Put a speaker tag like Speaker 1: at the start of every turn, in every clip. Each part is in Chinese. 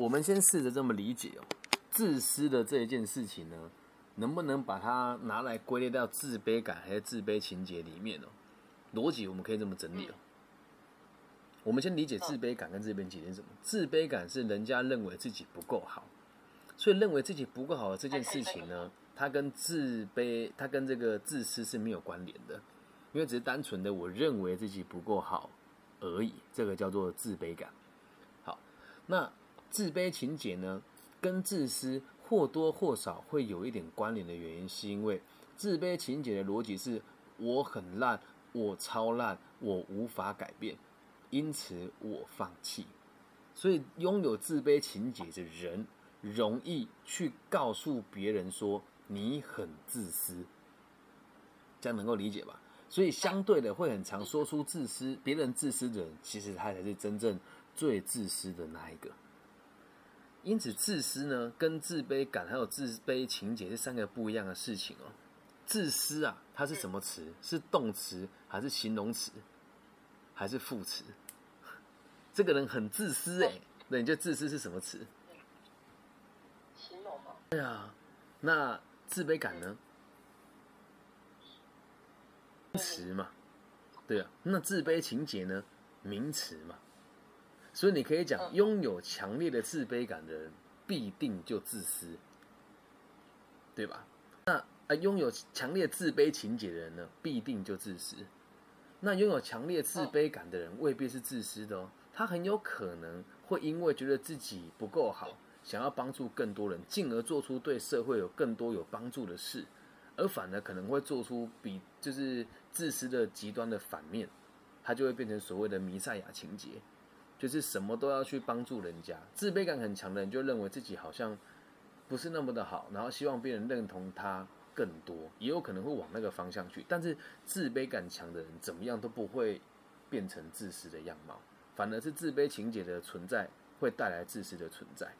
Speaker 1: 我们先试着这么理解哦，自私的这一件事情呢，能不能把它拿来归类到自卑感还是自卑情节里面哦？逻辑我们可以这么整理哦。我们先理解自卑感跟自卑情节是什么？自卑感是人家认为自己不够好，所以认为自己不够好的这件事情呢，它跟自卑，它跟这个自私是没有关联的，因为只是单纯的我认为自己不够好而已，这个叫做自卑感。好，那自卑情节呢，跟自私或多或少会有一点关联的原因，是因为自卑情节的逻辑是我很烂，我超烂，我无法改变。因此，我放弃。所以，拥有自卑情节的人，容易去告诉别人说你很自私。这样能够理解吧？所以，相对的，会很常说出自私，别人自私的人，其实他才是真正最自私的那一个。因此，自私呢，跟自卑感还有自卑情节这三个不一样的事情哦。自私啊，它是什么词？是动词还是形容词？还是副词？这个人很自私哎，那你觉得自私是什么词？
Speaker 2: 形容吗？
Speaker 1: 对啊，那自卑感呢？词嘛，对啊，那自卑情节呢？名词嘛。所以你可以讲，拥有强烈的自卑感的人必定就自私，对吧？那啊，拥有强烈自卑情节的人呢，必定就自私。那拥有强烈自卑感的人未必是自私的哦，他很有可能会因为觉得自己不够好，想要帮助更多人，进而做出对社会有更多有帮助的事，而反而可能会做出比就是自私的极端的反面，他就会变成所谓的弥赛亚情节，就是什么都要去帮助人家。自卑感很强的人就认为自己好像不是那么的好，然后希望别人认同他。更多也有可能会往那个方向去，但是自卑感强的人怎么样都不会变成自私的样貌，反而是自卑情节的存在会带来自私的存在，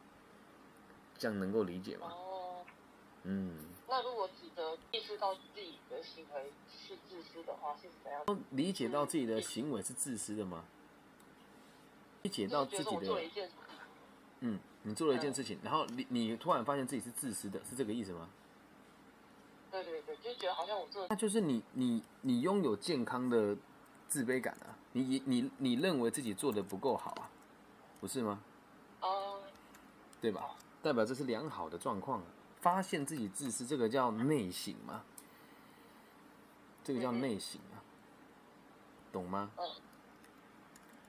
Speaker 1: 这样能够理解吗？
Speaker 2: 哦，
Speaker 1: 嗯。
Speaker 2: 那如果值得意识到自己的行为是自私的话，是怎样？
Speaker 1: 理解到自己的行为是自私的吗？理解到自己的，嗯，你做了一件事情，然后你你突然发现自己是自私的，是这个意思吗？
Speaker 2: 对对对，就觉得好像我做，
Speaker 1: 那就是你你你拥有健康的自卑感啊，你你你认为自己做的不够好啊，不是吗？
Speaker 2: 哦，
Speaker 1: 对吧？代表这是良好的状况，发现自己自私，这个叫内省嘛，这个叫内省啊，懂吗？
Speaker 2: 嗯，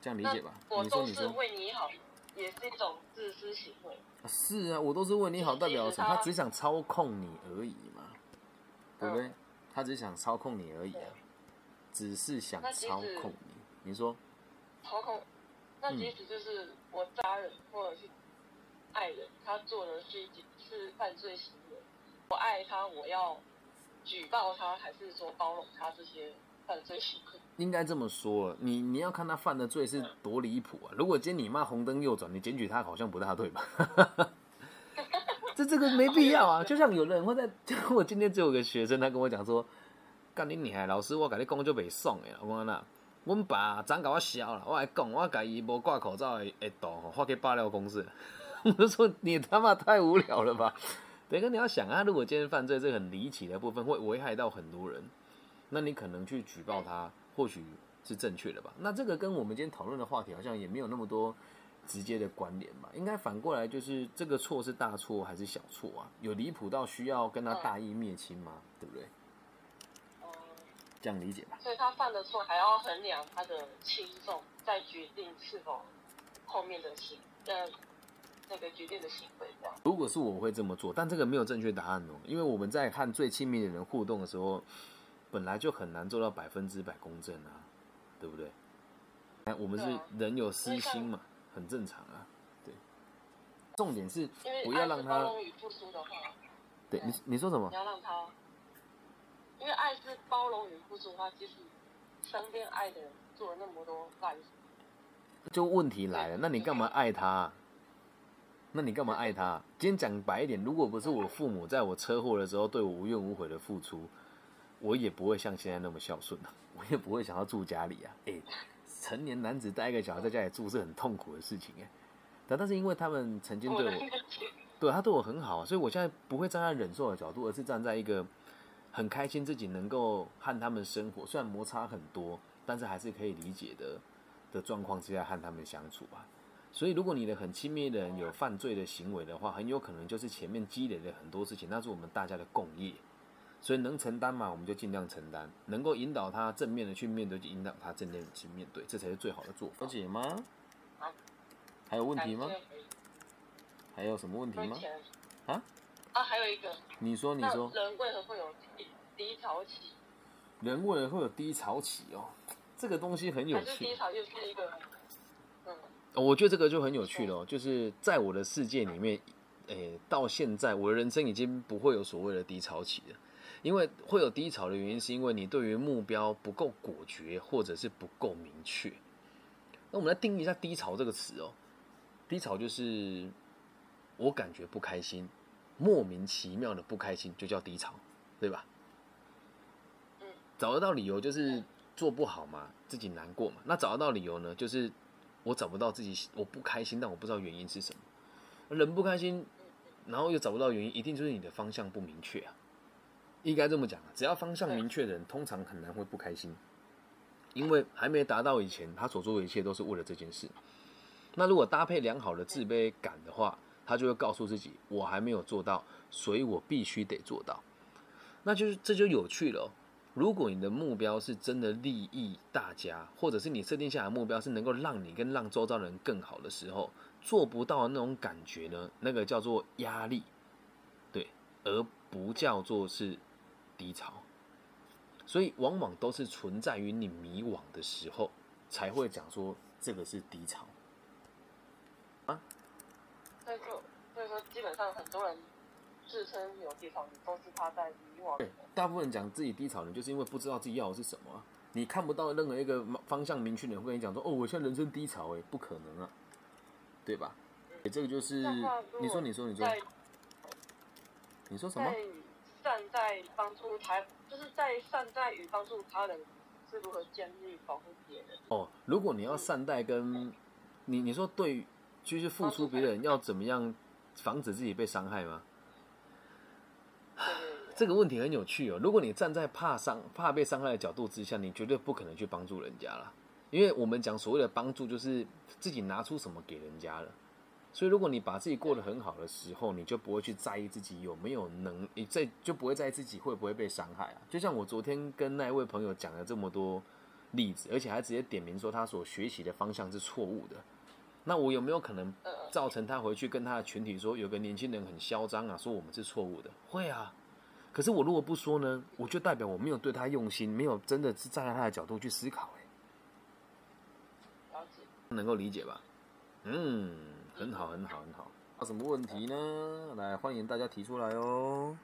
Speaker 1: 这样理解吧。
Speaker 2: 我
Speaker 1: 都是
Speaker 2: 为你好，也是一种自私行为。
Speaker 1: 是啊，我都是为你好，代表什么？他只想操控你而已嘛。对不对？他只是想操控你而已啊，只是想操控你。你说？
Speaker 2: 操控？那即使就是我家人或者是爱人，他做的是一件是犯罪行为。我爱他，我要举报他，还是说包容他这些犯罪行为？
Speaker 1: 应该这么说，你你要看他犯的罪是多离谱啊！如果今天你骂红灯右转，你检举他好像不大对吧？这这个没必要啊！就像有人会在，就我今天只有个学生，他跟我讲说：“干你厉害，老师，我跟你讲就袂爽诶。”我讲呐，阮爸昨甲我笑了，我还讲，我甲伊无挂口罩诶诶度发给爆料公司。我就说你他妈太无聊了吧！等于你要想啊，如果今天犯罪这很离奇的部分会危害到很多人，那你可能去举报他，或许是正确的吧？那这个跟我们今天讨论的话题好像也没有那么多。直接的关联吧，应该反过来就是这个错是大错还是小错啊？有离谱到需要跟他大义灭亲吗？对不对？这样理解吧。
Speaker 2: 所以他犯的错还要衡量他的轻重，再决定是否后面的刑呃那个决定的行为这样。
Speaker 1: 如果是我会这么做，但这个没有正确答案哦，因为我们在和最亲密的人互动的时候，本来就很难做到百分之百公正啊，对不对？哎，我们是人有私心嘛。很正常啊，对。重点是不要让他。
Speaker 2: 包容与付出的话，
Speaker 1: 对你你说什么？
Speaker 2: 你要让他，因为爱是包容与付出的话，即使身边爱的人做了那么多坏事，
Speaker 1: 就问题来了，那你干嘛爱他？那你干嘛爱他？今天讲白一点，如果不是我父母在我车祸的时候对我无怨无悔的付出，我也不会像现在那么孝顺啊，我也不会想要住家里啊，哎。成年男子带一个小孩在家里住是很痛苦的事情哎，但但是因为他们曾经对我。对他对我很好，所以我现在不会站在忍受的角度，而是站在一个很开心自己能够和他们生活，虽然摩擦很多，但是还是可以理解的的状况之下和他们相处吧。所以，如果你的很亲密的人有犯罪的行为的话，很有可能就是前面积累了很多事情，那是我们大家的共业。所以能承担嘛，我们就尽量承担；能够引导他正面的去面对，就引导他正面的去面对，这才是最好的做法。了解吗？
Speaker 2: 好
Speaker 1: 还有问题吗还有什么问题吗啊
Speaker 2: 啊，还有一个，
Speaker 1: 你说，你
Speaker 2: 那
Speaker 1: 说，
Speaker 2: 人为何会有低低潮期？
Speaker 1: 人为何会有低潮期哦，这个东西很有趣
Speaker 2: 还是低。潮又是一个，
Speaker 1: 我觉得这个就很有趣了、哦，就是在我的世界里面，诶，到现在我的人生已经不会有所谓的低潮期了，因为会有低潮的原因，是因为你对于目标不够果决，或者是不够明确。那我们来定义一下低潮这个词哦，低潮就是我感觉不开心，莫名其妙的不开心，就叫低潮，对吧？
Speaker 2: 嗯
Speaker 1: 找得到理由就是做不好嘛，自己难过嘛。那找得到理由呢，就是我找不到自己，我不开心，但我不知道原因是什么。人不开心，然后又找不到原因，一定就是你的方向不明确啊。应该这么讲啊，只要方向明确的人，通常很难会不开心，因为还没达到以前，他所做的一切都是为了这件事。那如果搭配良好的自卑感的话，他就会告诉自己，我还没有做到，所以我必须得做到。那就是这就有趣了哦、如果你的目标是真的利益大家，或者是你设定下来的目标是能够让你跟让周遭人更好的时候，做不到那种感觉呢，那个叫做压力，对，而不叫做是低潮。所以往往都是存在于你迷惘的时候，才会讲说这个是低潮。
Speaker 2: 所以说，所以说基本上很多人自称有低潮，都是他在以往
Speaker 1: 对。，大部分人讲自己低潮呢，就是因为不知道自己要的是什么啊、你看不到任何一个方向明确的人会跟你讲说，哦，我现在人生低潮，哎，不可能啊，对吧？这个就是你说，你说，你说，你说什么
Speaker 2: 在？善待帮助他，就是在善待与帮助他人是如何建立保护别人。
Speaker 1: 哦，如果你要善待跟你你说对，就是付出别人要怎么样防止自己被伤害吗？这个问题很有趣哦。如果你站在怕伤、怕被伤害的角度之下，你绝对不可能去帮助人家啦。因为我们讲所谓的帮助，就是自己拿出什么给人家了。所以，如果你把自己过得很好的时候，你就不会去在意自己有没有能，你在就不会在意自己会不会被伤害啊。就像我昨天跟那一位朋友讲了这么多例子，而且还直接点名说他所学习的方向是错误的。那我有没有可能
Speaker 2: 嗯
Speaker 1: 造成他回去跟他的群体说，有个年轻人很嚣张啊，说我们是错误的？会啊。可是我如果不说呢，我就代表我没有对他用心，没有真的是站在他的角度去思考、欸，
Speaker 2: 了解。
Speaker 1: 能够理解吧？嗯，很好，很好，很好。有什么问题呢？来，欢迎大家提出来哦。